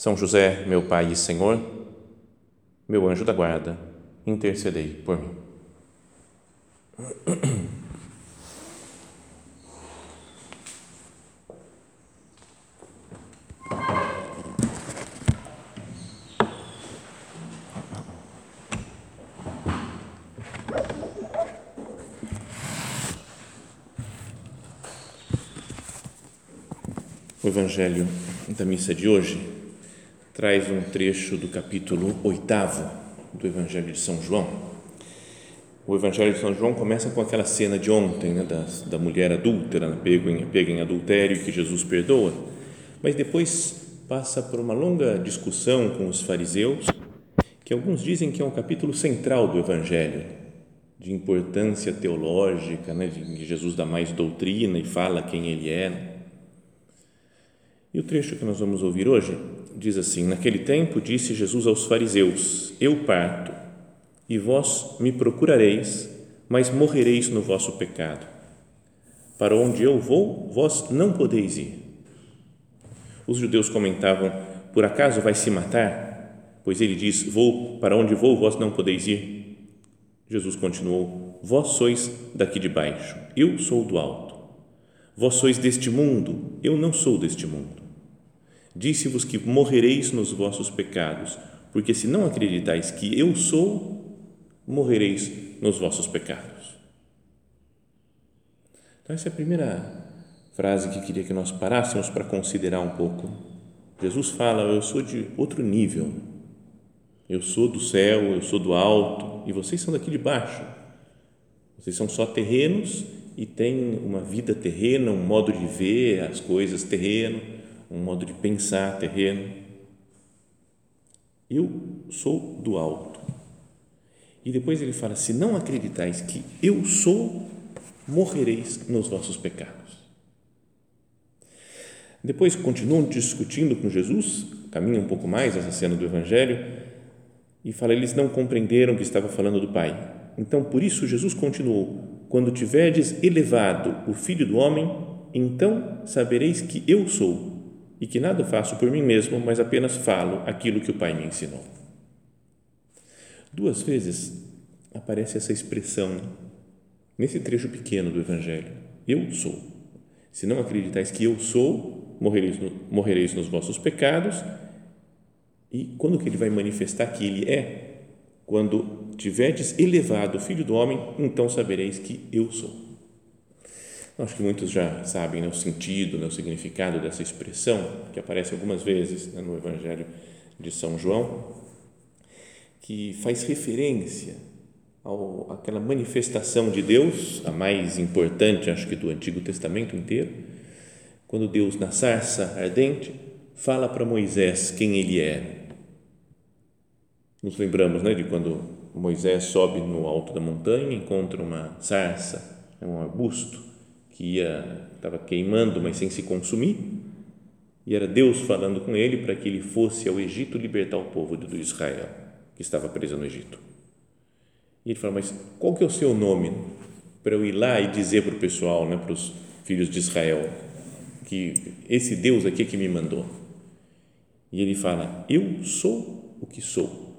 são José, meu Pai e Senhor, meu anjo da guarda, intercedei por mim. O Evangelho da missa de hoje traz um trecho do capítulo oitavo do Evangelho de São João. O Evangelho de São João começa com aquela cena de ontem, né, da, da mulher adúltera, pega em, pega em adultério que Jesus perdoa, mas depois passa por uma longa discussão com os fariseus, que alguns dizem que é um capítulo central do Evangelho, de importância teológica, né, de Jesus dá mais doutrina e fala quem ele é. E o trecho que nós vamos ouvir hoje diz assim: Naquele tempo disse Jesus aos fariseus: Eu parto, e vós me procurareis, mas morrereis no vosso pecado. Para onde eu vou, vós não podeis ir. Os judeus comentavam: Por acaso vai se matar? Pois ele diz: Vou, para onde vou, vós não podeis ir. Jesus continuou: Vós sois daqui de baixo, eu sou do alto. Vós sois deste mundo, eu não sou deste mundo. Disse-vos que morrereis nos vossos pecados, porque se não acreditais que eu sou, morrereis nos vossos pecados. Então, essa é a primeira frase que queria que nós parássemos para considerar um pouco. Jesus fala: Eu sou de outro nível. Eu sou do céu, eu sou do alto, e vocês são daqui de baixo. Vocês são só terrenos e têm uma vida terrena, um modo de ver as coisas terreno um modo de pensar terreno. Eu sou do alto. E depois ele fala: se não acreditais que eu sou, morrereis nos vossos pecados. Depois continuam discutindo com Jesus, caminha um pouco mais essa cena do Evangelho, e fala: eles não compreenderam que estava falando do Pai. Então, por isso, Jesus continuou: quando tiverdes elevado o Filho do Homem, então sabereis que eu sou e que nada faço por mim mesmo, mas apenas falo aquilo que o Pai me ensinou. Duas vezes aparece essa expressão nesse trecho pequeno do Evangelho: Eu sou. Se não acreditais que eu sou, morrereis, no, morrereis nos vossos pecados. E quando que ele vai manifestar que ele é? Quando tiverdes elevado o Filho do Homem, então sabereis que eu sou. Acho que muitos já sabem né, o sentido, né, o significado dessa expressão, que aparece algumas vezes né, no Evangelho de São João, que faz referência ao, àquela manifestação de Deus, a mais importante, acho que do Antigo Testamento inteiro, quando Deus, na sarça ardente, fala para Moisés quem ele é. Nos lembramos né, de quando Moisés sobe no alto da montanha, encontra uma sarça, um arbusto, que ia estava queimando, mas sem se consumir. E era Deus falando com ele para que ele fosse ao Egito libertar o povo do Israel, que estava preso no Egito. E ele falou: Mas qual que é o seu nome? Para eu ir lá e dizer para o pessoal, né, para os filhos de Israel, que esse Deus aqui é que me mandou. E ele fala: Eu sou o que sou.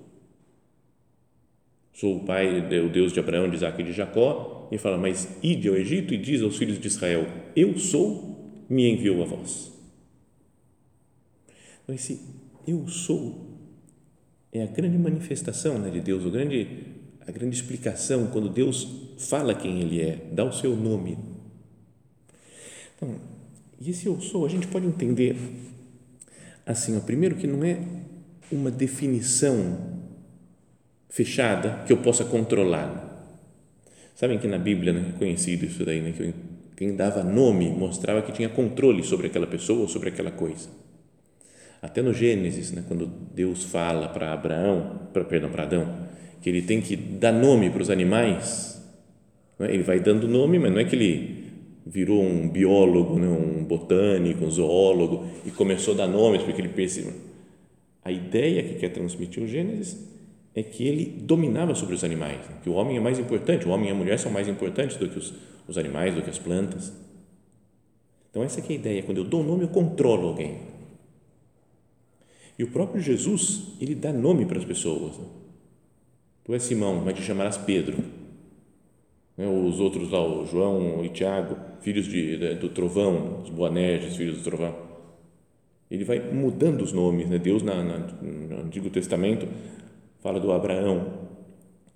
Sou o pai, o Deus de Abraão, de Isaac e de Jacó e fala: Mas ide ao Egito e diz aos filhos de Israel: Eu sou, me enviou a vós. Então, esse eu sou é a grande manifestação né, de Deus, o grande, a grande explicação quando Deus fala quem Ele é, dá o seu nome. Então, e esse eu sou, a gente pode entender assim, ó, primeiro que não é uma definição fechada que eu possa controlar. Sabem que na Bíblia né, é conhecido isso daí, né, que quem dava nome mostrava que tinha controle sobre aquela pessoa ou sobre aquela coisa. Até no Gênesis, né, quando Deus fala para Abraão, pra, perdão, para Adão, que ele tem que dar nome para os animais, né, ele vai dando nome, mas não é que ele virou um biólogo, né, um botânico, um zoólogo e começou a dar nomes porque ele percebeu. A ideia que quer transmitir o Gênesis é que ele dominava sobre os animais, né, que o homem é mais importante, o homem e a mulher são mais importantes do que os, os animais, do que as plantas. Então, essa é a ideia. Quando eu dou nome, eu controlo alguém. E o próprio Jesus, ele dá nome para as pessoas. Né? Tu és Simão, mas te chamarás Pedro. Né? Os outros lá, o João e Tiago, filhos de, do trovão, os Boanerges, filhos do trovão. Ele vai mudando os nomes. Né? Deus, na, no Antigo Testamento, fala do Abraão.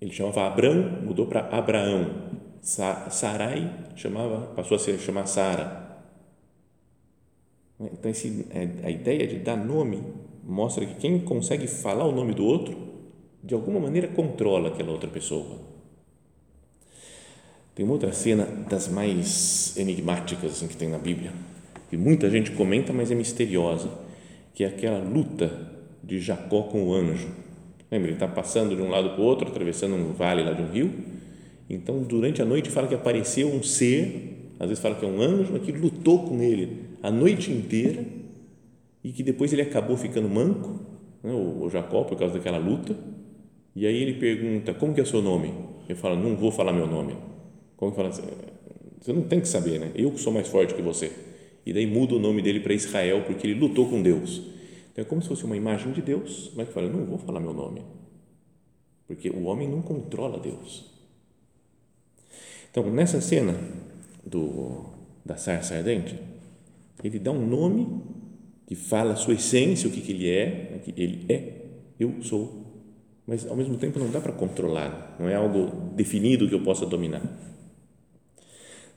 Ele chamava Abrão, mudou para Abraão. Sarai chamava, passou a se chamar Sara. Então, esse, é, a ideia de dar nome mostra que quem consegue falar o nome do outro, de alguma maneira controla aquela outra pessoa. Tem uma outra cena das mais enigmáticas assim, que tem na Bíblia, que muita gente comenta, mas é misteriosa, que é aquela luta de Jacó com o anjo. Lembra, ele está passando de um lado para o outro, atravessando um vale lá de um rio. Então, durante a noite, fala que apareceu um ser, às vezes fala que é um anjo, que lutou com ele a noite inteira e que depois ele acabou ficando manco, né, o Jacó, por causa daquela luta. E aí ele pergunta: Como que é o seu nome? Ele fala: Não vou falar meu nome. Como que fala? Você não tem que saber, né? Eu que sou mais forte que você. E daí muda o nome dele para Israel, porque ele lutou com Deus. Então é como se fosse uma imagem de Deus, mas que fala: Não vou falar meu nome. Porque o homem não controla Deus. Então, nessa cena do, da sarça ardente, ele dá um nome que fala a sua essência, o que, que ele é, né, que ele é, eu sou. Mas ao mesmo tempo não dá para controlar, não é algo definido que eu possa dominar.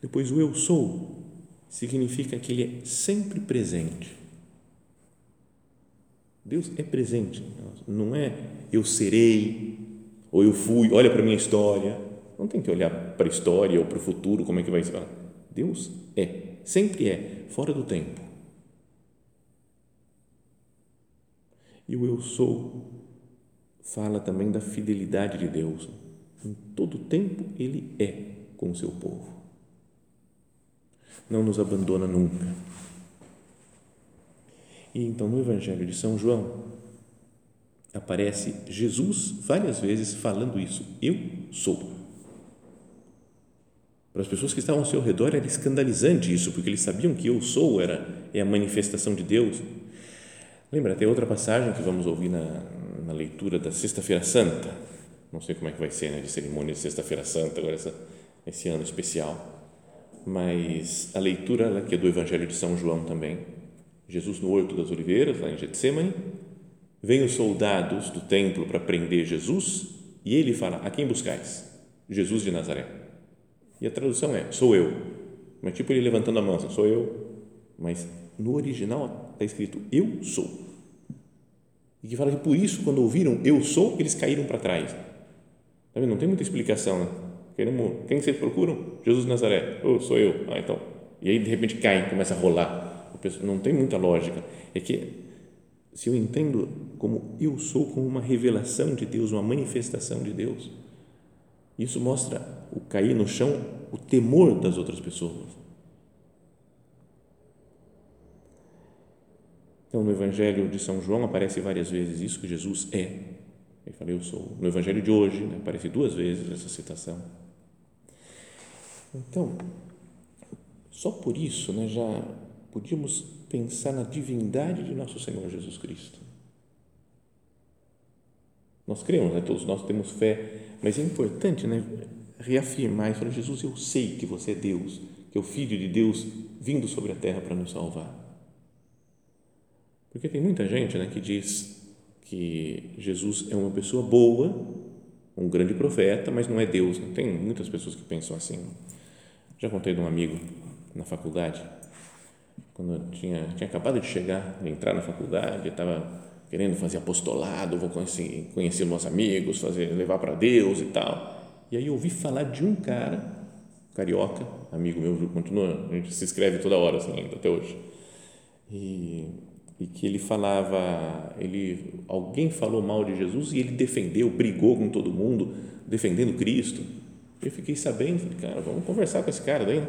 Depois, o eu sou significa que ele é sempre presente. Deus é presente, não é eu serei ou eu fui, olha para a minha história. Não tem que olhar para a história ou para o futuro, como é que vai ser. Deus é, sempre é, fora do tempo. E o eu sou fala também da fidelidade de Deus. Em todo tempo ele é com o seu povo. Não nos abandona nunca. E então no Evangelho de São João aparece Jesus várias vezes falando isso. Eu sou. Para as pessoas que estavam ao seu redor era escandalizante isso, porque eles sabiam que eu sou era é a manifestação de Deus. Lembra, tem outra passagem que vamos ouvir na, na leitura da Sexta-feira Santa. Não sei como é que vai ser, né, de cerimônia de Sexta-feira Santa, agora essa, esse ano especial. Mas a leitura que é do Evangelho de São João também. Jesus no Horto das Oliveiras, lá em Getsemane. Vêm os soldados do templo para prender Jesus e ele fala: A quem buscais? Jesus de Nazaré. E a tradução é: sou eu. Mas tipo ele levantando a mão, assim, sou eu. Mas no original está escrito eu sou. E que fala que por isso, quando ouviram eu sou, eles caíram para trás. Tá Não tem muita explicação, né? Queremos, quem vocês procuram? Jesus de Nazaré. Oh, sou eu. Ah, então. E aí, de repente, caem, começa a rolar. Não tem muita lógica. É que, se eu entendo como eu sou, como uma revelação de Deus, uma manifestação de Deus, isso mostra o cair no chão, o temor das outras pessoas. Então, no Evangelho de São João aparece várias vezes isso que Jesus é. Ele fala, eu sou. No Evangelho de hoje né, aparece duas vezes essa citação. Então, só por isso né, já podíamos pensar na divindade de nosso Senhor Jesus Cristo. Nós cremos, né, todos nós temos fé mas é importante né, reafirmar falar: Jesus, eu sei que você é Deus, que é o Filho de Deus vindo sobre a terra para nos salvar. Porque tem muita gente né, que diz que Jesus é uma pessoa boa, um grande profeta, mas não é Deus. Né? Tem muitas pessoas que pensam assim. Já contei de um amigo na faculdade, quando eu tinha, tinha acabado de chegar, de entrar na faculdade, estava querendo fazer apostolado, vou conhecer, conhecer meus amigos, fazer, levar para Deus e tal. E aí eu ouvi falar de um cara, carioca, amigo meu, continua, a gente se escreve toda hora assim, ainda até hoje. E e que ele falava, ele, alguém falou mal de Jesus e ele defendeu, brigou com todo mundo, defendendo Cristo. Eu fiquei sabendo, falei, cara, vamos conversar com esse cara daí.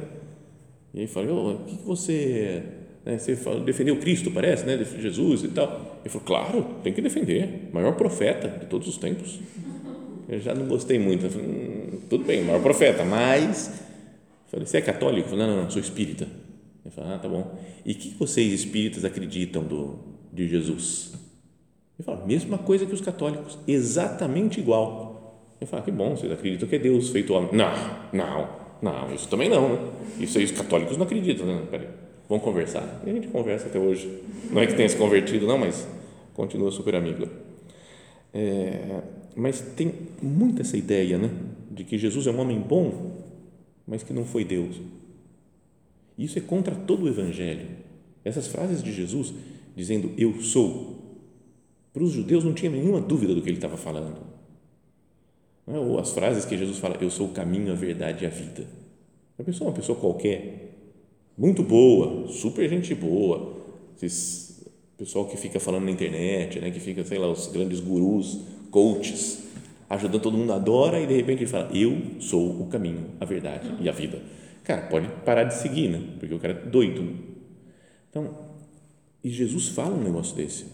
E aí falei, o que, que você, né, você falou, defendeu Cristo, parece, né, Jesus e tal. Ele falou, claro, tem que defender, maior profeta de todos os tempos. Eu já não gostei muito, falei, hum, tudo bem, maior profeta, mas, falei, você é católico? Eu falei, não, não, não, sou espírita. Ele falou, ah, tá bom. E o que vocês espíritas acreditam do, de Jesus? Ele falou, mesma coisa que os católicos, exatamente igual. Eu falo, ah, que bom, vocês acreditam que é Deus feito homem. Não, não, não, isso também não. Né? Isso aí os católicos não acreditam. Né? Peraí, vamos conversar. E a gente conversa até hoje. Não é que tenha se convertido, não, mas continua super amigo. É, mas tem muito essa ideia, né? De que Jesus é um homem bom, mas que não foi Deus. Isso é contra todo o Evangelho. Essas frases de Jesus dizendo eu sou, para os judeus não tinha nenhuma dúvida do que ele estava falando é? Ou as frases que Jesus fala, eu sou o caminho, a verdade e a vida. A pessoa, uma pessoa qualquer, muito boa, super gente boa, esses pessoal que fica falando na internet, né, que fica, sei lá, os grandes gurus, coaches, ajudando todo mundo, adora e de repente ele fala, eu sou o caminho, a verdade e a vida. Cara, pode parar de seguir, né? Porque o cara é doido. Então, e Jesus fala um negócio desse.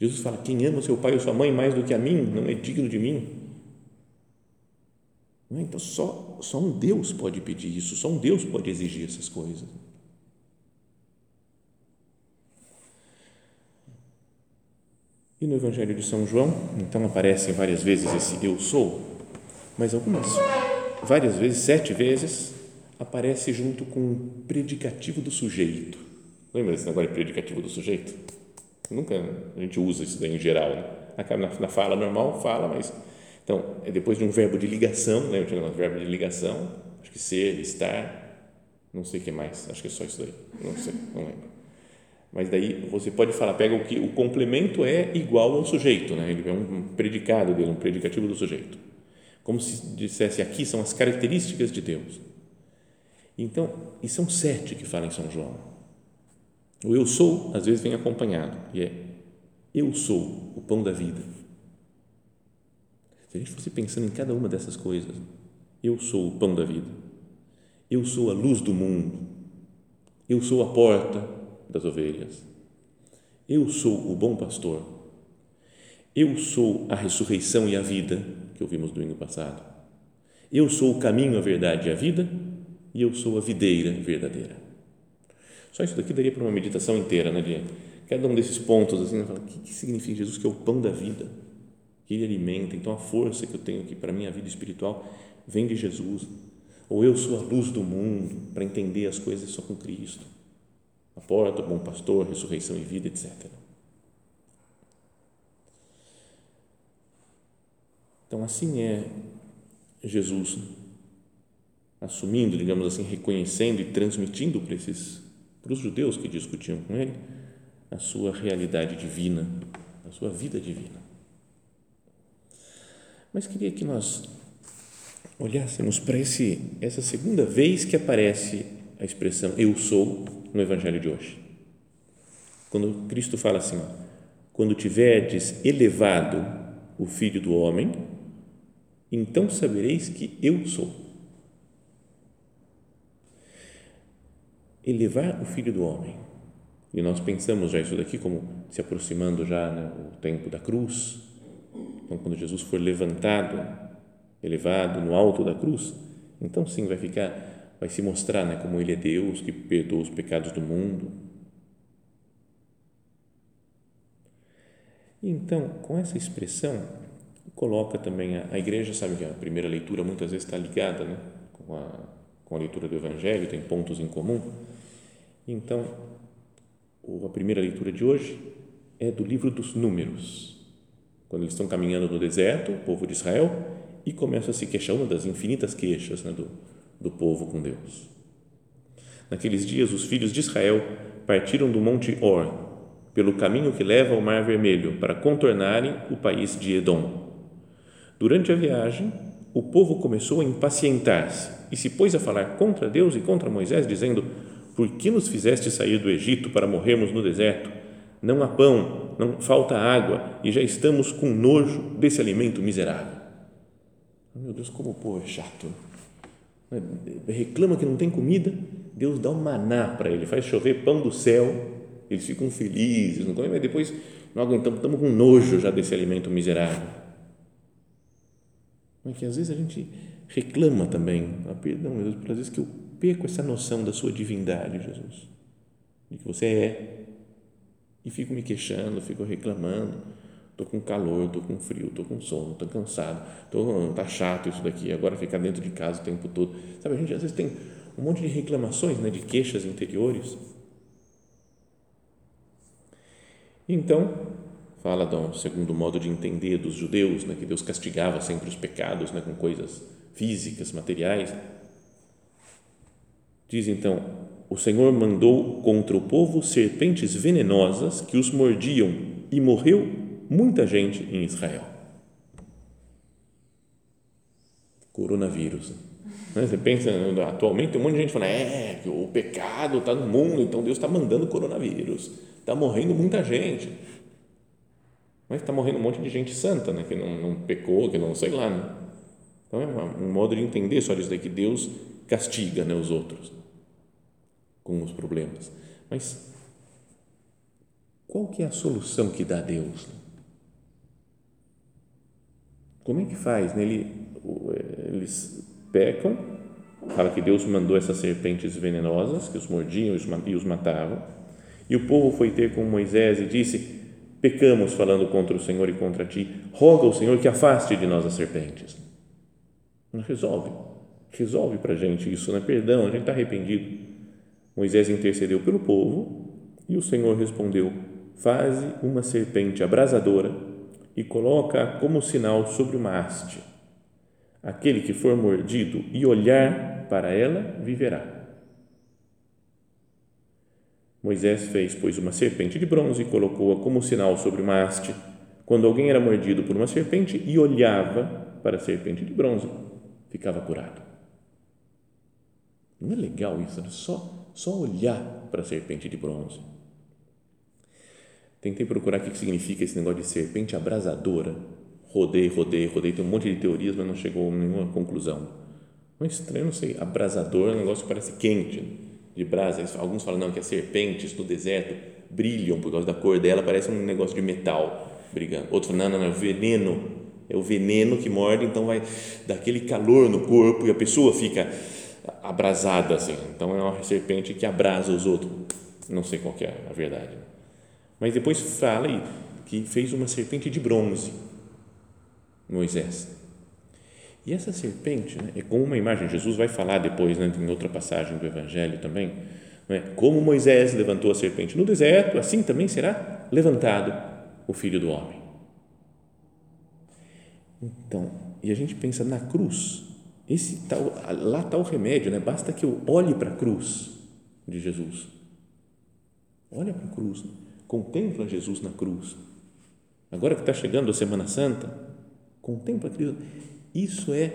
Jesus fala: quem ama seu pai ou sua mãe mais do que a mim não é digno de mim. Então, só, só um Deus pode pedir isso, só um Deus pode exigir essas coisas. E no Evangelho de São João, então aparecem várias vezes esse eu sou, mas algumas, várias vezes, sete vezes, aparece junto com o predicativo do sujeito. Lembra desse negócio de predicativo do sujeito? Nunca a gente usa isso daí em geral, né? Na, na fala normal, fala, mas então, é depois de um verbo de ligação, lembra de um verbo de ligação? Acho que ser, estar, não sei o que mais, acho que é só isso daí, não sei, não lembro. Mas daí você pode falar, pega o que o complemento é igual ao sujeito, né? Ele é um predicado dele, um predicativo do sujeito. Como se dissesse aqui são as características de Deus. Então, e são sete que falam em São João. O eu sou, às vezes, vem acompanhado, e é eu sou o pão da vida se a gente fosse pensando em cada uma dessas coisas, eu sou o pão da vida, eu sou a luz do mundo, eu sou a porta das ovelhas, eu sou o bom pastor, eu sou a ressurreição e a vida, que ouvimos domingo passado, eu sou o caminho, a verdade e a vida, e eu sou a videira verdadeira. Só isso daqui daria para uma meditação inteira, né? De cada um desses pontos, assim, o que, que significa Jesus que é o pão da vida? Que Ele alimenta. Então, a força que eu tenho aqui para a minha vida espiritual vem de Jesus. Ou eu sou a luz do mundo para entender as coisas só com Cristo. A porta, o bom pastor, ressurreição e vida, etc. Então, assim é Jesus assumindo, digamos assim, reconhecendo e transmitindo para esses para os judeus que discutiam com ele a sua realidade divina, a sua vida divina. Mas queria que nós olhássemos para esse, essa segunda vez que aparece a expressão eu sou no Evangelho de hoje. Quando Cristo fala assim, ó, quando tiverdes elevado o Filho do Homem, então sabereis que eu sou. Elevar o Filho do Homem. E nós pensamos já isso daqui como se aproximando já né, o tempo da cruz, quando Jesus for levantado, elevado no alto da cruz, então sim vai ficar, vai se mostrar né, como Ele é Deus que perdoa os pecados do mundo. Então, com essa expressão, coloca também a, a igreja, sabe que a primeira leitura muitas vezes está ligada né, com, a, com a leitura do Evangelho, tem pontos em comum. Então, a primeira leitura de hoje é do livro dos Números quando eles estão caminhando no deserto, o povo de Israel, e começa a se queixar, uma das infinitas queixas né, do, do povo com Deus. Naqueles dias, os filhos de Israel partiram do Monte Or, pelo caminho que leva ao Mar Vermelho, para contornarem o país de Edom. Durante a viagem, o povo começou a impacientar-se e se pôs a falar contra Deus e contra Moisés, dizendo: Por que nos fizeste sair do Egito para morrermos no deserto? não há pão, não falta água e já estamos com nojo desse alimento miserável. Meu Deus, como o povo é chato. Reclama que não tem comida, Deus dá um maná para ele, faz chover pão do céu, eles ficam felizes, não comem, mas depois não aguentamos, estamos com nojo já desse alimento miserável. Mas que às vezes a gente reclama também, ah, perdão, meu Deus, às vezes que eu perco essa noção da sua divindade, Jesus, de que você é, e fico me queixando, fico reclamando, estou com calor, estou com frio, estou com sono, estou cansado, tô, tá chato isso daqui, agora ficar dentro de casa o tempo todo, sabe, a gente às vezes tem um monte de reclamações, né, de queixas interiores, então, fala do segundo modo de entender dos judeus, né, que Deus castigava sempre os pecados né, com coisas físicas, materiais. Diz então: O Senhor mandou contra o povo serpentes venenosas que os mordiam e morreu muita gente em Israel. Coronavírus. Né? Você pensa, atualmente tem um monte de gente falando, é, o pecado está no mundo, então Deus está mandando coronavírus Está morrendo muita gente. Mas está morrendo um monte de gente santa, né? que não, não pecou, que não sei lá. Né? Então é um modo de entender só isso daí, que Deus castiga né, os outros com os problemas. Mas qual que é a solução que dá Deus? Como é que faz? Né? Ele, eles pecam, fala que Deus mandou essas serpentes venenosas que os mordiam e os matavam e o povo foi ter com Moisés e disse: Pecamos falando contra o Senhor e contra ti. Roga ao Senhor que afaste de nós as serpentes. Não resolve. Resolve para a gente isso, né? Perdão, a gente está arrependido. Moisés intercedeu pelo povo e o Senhor respondeu: Faze uma serpente abrasadora e coloca como sinal sobre uma haste. Aquele que for mordido e olhar para ela viverá. Moisés fez, pois, uma serpente de bronze e colocou-a como sinal sobre uma haste. Quando alguém era mordido por uma serpente e olhava para a serpente de bronze, ficava curado. Não é legal isso? Né? Só, só olhar para a serpente de bronze. Tentei procurar o que significa esse negócio de serpente abrasadora. Rodei, rodei, rodei. Tem um monte de teorias, mas não chegou a nenhuma conclusão. Não é estranho, não sei. Abrasador é um negócio que parece quente. Né? de brasa. Alguns falam não, que as serpentes no deserto brilham por causa da cor dela, parece um negócio de metal brigando. Falam, não, não, não, é veneno. É o veneno que morde, então vai dar aquele calor no corpo e a pessoa fica abrasada assim. Então é uma serpente que abrasa os outros. Não sei qual é a verdade. Mas depois fala que fez uma serpente de bronze, Moisés e essa serpente né, é como uma imagem, Jesus vai falar depois, né, em outra passagem do Evangelho também, é? como Moisés levantou a serpente no deserto, assim também será levantado o Filho do Homem. Então, e a gente pensa na cruz, esse tal, lá está o remédio, né? basta que eu olhe para a cruz de Jesus. Olha para a cruz, contempla Jesus na cruz. Agora que está chegando a Semana Santa, contempla Cristo isso é,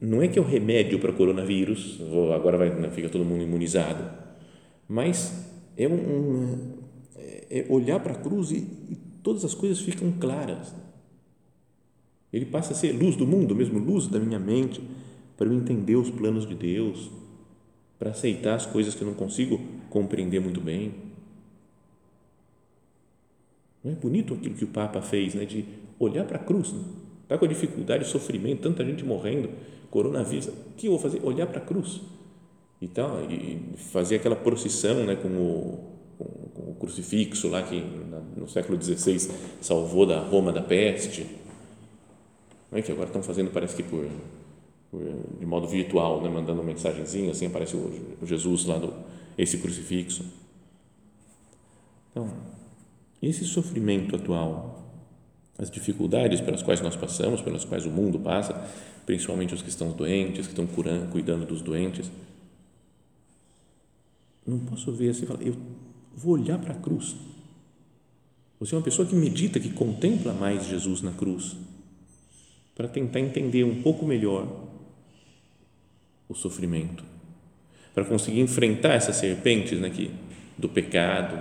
não é que é o remédio para o coronavírus, agora vai, né, fica todo mundo imunizado, mas é, um, um é olhar para a cruz e, e todas as coisas ficam claras. Ele passa a ser luz do mundo, mesmo luz da minha mente, para eu entender os planos de Deus, para aceitar as coisas que eu não consigo compreender muito bem. Não é bonito aquilo que o Papa fez, né, de olhar para a cruz, né? Está com dificuldade, sofrimento, tanta gente morrendo, coronavírus. O que eu vou fazer? Olhar para a cruz. E, tal, e fazer aquela procissão né, com, o, com, com o crucifixo lá que no século XVI salvou da Roma da peste. Não é que agora estão fazendo, parece que por de modo virtual, né, mandando uma mensagenzinha, assim aparece o, Jesus lá, do, esse crucifixo. Então, esse sofrimento atual as dificuldades pelas quais nós passamos, pelas quais o mundo passa, principalmente os que estão doentes, que estão curando, cuidando dos doentes. Não posso ver assim falar, eu vou olhar para a cruz. Você é uma pessoa que medita, que contempla mais Jesus na cruz, para tentar entender um pouco melhor o sofrimento, para conseguir enfrentar essas serpentes né, que, do pecado,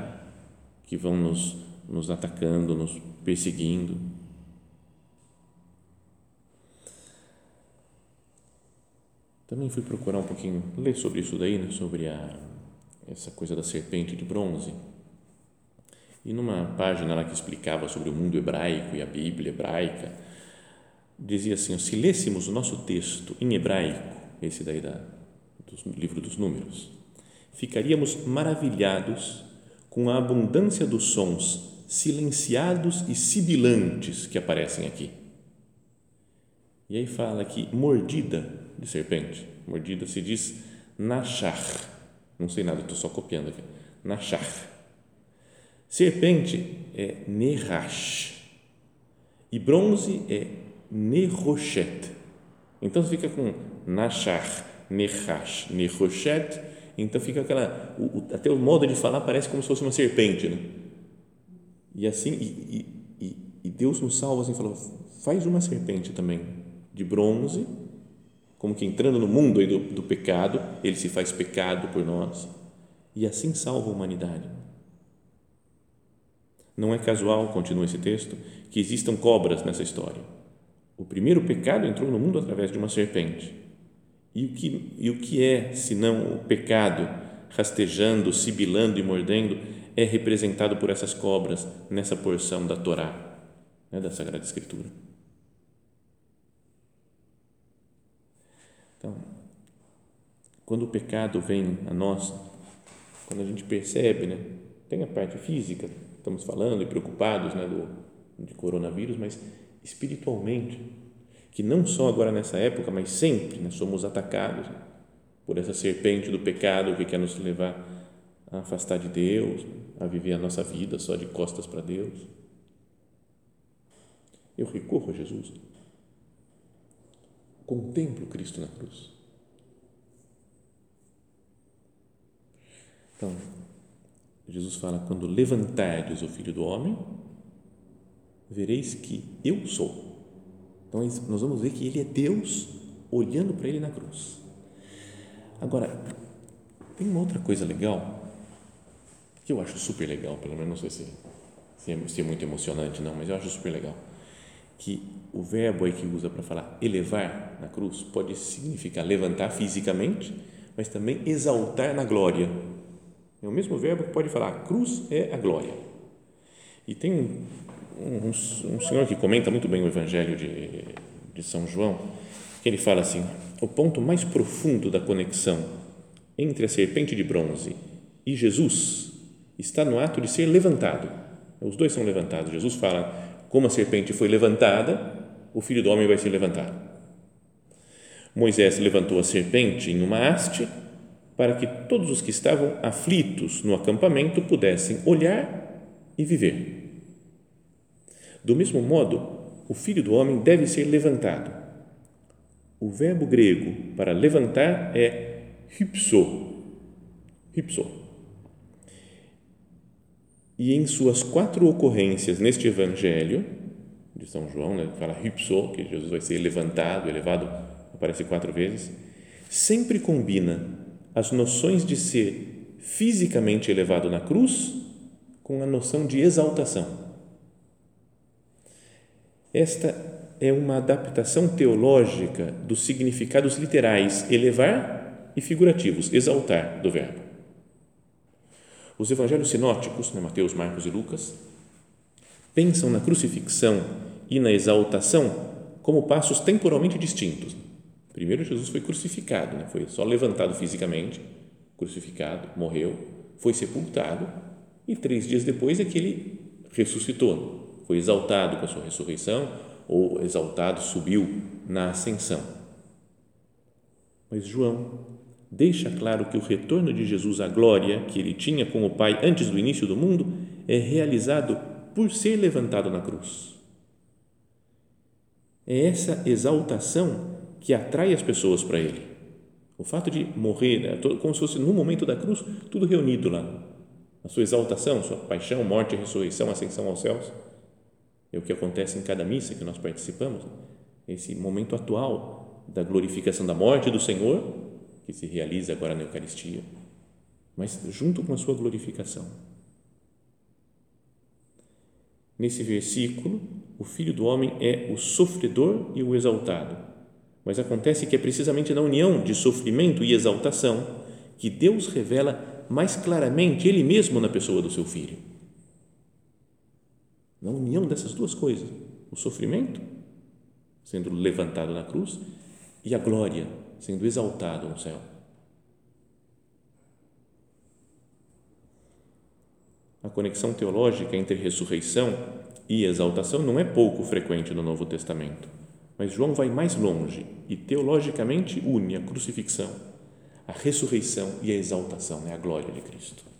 que vão nos nos atacando, nos perseguindo. Também fui procurar um pouquinho, ler sobre isso daí, né, sobre a, essa coisa da serpente de bronze. E numa página lá que explicava sobre o mundo hebraico e a Bíblia hebraica, dizia assim: se lêssemos o nosso texto em hebraico, esse daí da, do livro dos Números, ficaríamos maravilhados com a abundância dos sons silenciados e sibilantes que aparecem aqui. E aí fala que mordida de serpente, mordida se diz nachar, não sei nada, estou só copiando aqui, nachar. Serpente é nerash e bronze é nerochet. Então fica com nachar, nerash, nerochet, então fica aquela, o, o, até o modo de falar parece como se fosse uma serpente, né? E assim, e, e, e Deus nos salva assim, falou, faz uma serpente também de bronze, como que entrando no mundo aí do, do pecado, ele se faz pecado por nós e assim salva a humanidade. Não é casual, continua esse texto, que existam cobras nessa história. O primeiro pecado entrou no mundo através de uma serpente. E o que, e o que é, senão o pecado, rastejando, sibilando e mordendo, é representado por essas cobras nessa porção da Torá, né, da Sagrada Escritura. Então, quando o pecado vem a nós, quando a gente percebe, né, tem a parte física, estamos falando e preocupados né, do, de coronavírus, mas espiritualmente, que não só agora nessa época, mas sempre né, somos atacados né, por essa serpente do pecado que quer nos levar a afastar de Deus, a viver a nossa vida só de costas para Deus. Eu recorro a Jesus contemplo Cristo na cruz. Então, Jesus fala: quando levantardes o Filho do Homem, vereis que eu sou. Então, nós vamos ver que ele é Deus olhando para ele na cruz. Agora, tem uma outra coisa legal, que eu acho super legal, pelo menos não sei se, se, é, se é muito emocionante, não, mas eu acho super legal que o verbo aí que usa para falar elevar na cruz pode significar levantar fisicamente, mas também exaltar na glória. É o mesmo verbo que pode falar cruz é a glória. E tem um, um, um senhor que comenta muito bem o Evangelho de, de São João, que ele fala assim: o ponto mais profundo da conexão entre a serpente de bronze e Jesus está no ato de ser levantado. Os dois são levantados. Jesus fala como a serpente foi levantada, o filho do homem vai ser levantado. Moisés levantou a serpente em uma haste para que todos os que estavam aflitos no acampamento pudessem olhar e viver. Do mesmo modo, o filho do homem deve ser levantado. O verbo grego para levantar é hypso. Hypso e em suas quatro ocorrências neste Evangelho de São João, né, fala hypso, que Jesus vai ser levantado, elevado, aparece quatro vezes, sempre combina as noções de ser fisicamente elevado na cruz com a noção de exaltação. Esta é uma adaptação teológica dos significados literais elevar e figurativos, exaltar do verbo. Os evangelhos sinóticos, né, Mateus, Marcos e Lucas, pensam na crucifixão e na exaltação como passos temporalmente distintos. Primeiro, Jesus foi crucificado, né, foi só levantado fisicamente, crucificado, morreu, foi sepultado e três dias depois é que ele ressuscitou, foi exaltado com a sua ressurreição ou exaltado, subiu na ascensão. Mas João deixa claro que o retorno de Jesus à glória que ele tinha com o Pai antes do início do mundo é realizado por ser levantado na cruz. É essa exaltação que atrai as pessoas para ele. O fato de morrer, né, como se fosse no momento da cruz, tudo reunido lá. A sua exaltação, sua paixão, morte, ressurreição, ascensão aos céus. É o que acontece em cada missa que nós participamos. Esse momento atual da glorificação da morte do Senhor que se realiza agora na Eucaristia, mas junto com a sua glorificação. nesse versículo, o filho do homem é o sofredor e o exaltado. Mas acontece que é precisamente na união de sofrimento e exaltação que Deus revela mais claramente Ele mesmo na pessoa do seu filho. Na união dessas duas coisas, o sofrimento, sendo levantado na cruz, e a glória, sendo exaltado no céu. A conexão teológica entre ressurreição e exaltação não é pouco frequente no Novo Testamento, mas João vai mais longe e teologicamente une a crucifixão, a ressurreição e a exaltação, né? a glória de Cristo.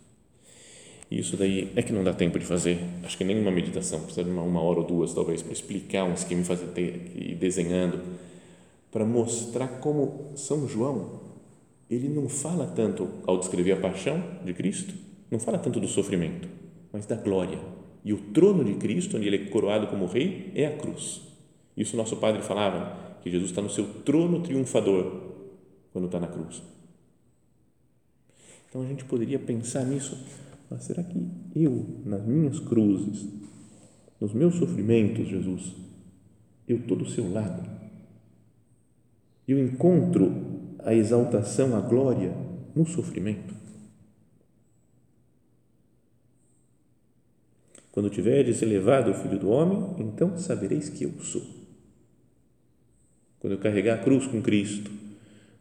E isso daí é que não dá tempo de fazer, acho que nenhuma meditação, precisa de uma, uma hora ou duas talvez para explicar um esquema e fazer e desenhando, para mostrar como São João ele não fala tanto ao descrever a paixão de Cristo não fala tanto do sofrimento, mas da glória. E o trono de Cristo, onde ele é coroado como rei, é a cruz. Isso nosso padre falava, que Jesus está no seu trono triunfador quando está na cruz. Então a gente poderia pensar nisso, mas será que eu, nas minhas cruzes, nos meus sofrimentos, Jesus, eu estou do seu lado? Eu encontro a exaltação, a glória no sofrimento? Quando tiveres elevado o Filho do Homem, então sabereis que eu sou. Quando eu carregar a cruz com Cristo,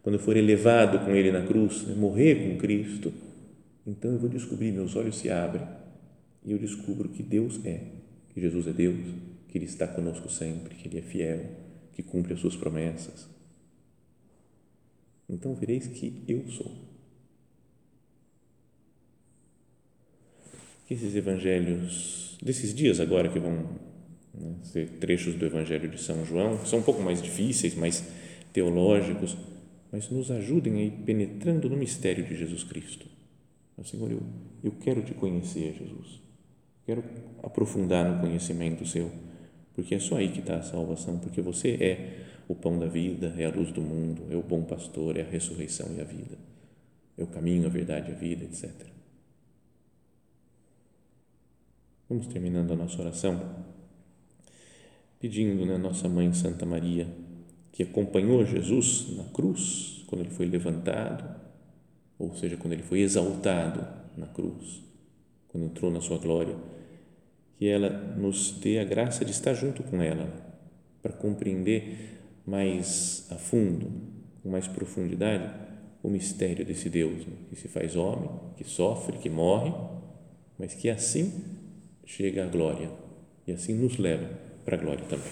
quando eu for elevado com Ele na cruz, morrer com Cristo, então eu vou descobrir, meus olhos se abrem e eu descubro que Deus é, que Jesus é Deus, que Ele está conosco sempre, que Ele é fiel, que cumpre as suas promessas. Então vereis que eu sou. esses evangelhos desses dias agora que vão né, ser trechos do Evangelho de São João, são um pouco mais difíceis, mais teológicos, mas nos ajudem a ir penetrando no mistério de Jesus Cristo. Senhor, eu, eu quero te conhecer, Jesus. Quero aprofundar no conhecimento seu, porque é só aí que está a salvação, porque você é o pão da vida, é a luz do mundo, é o bom pastor, é a ressurreição e a vida, é o caminho, a verdade, a vida, etc. Vamos terminando a nossa oração pedindo né, Nossa Mãe Santa Maria, que acompanhou Jesus na cruz, quando ele foi levantado, ou seja, quando ele foi exaltado na cruz, quando entrou na sua glória, que ela nos dê a graça de estar junto com ela, para compreender mais a fundo, com mais profundidade, o mistério desse Deus né, que se faz homem, que sofre, que morre, mas que assim chega à glória e assim nos leva para a glória também.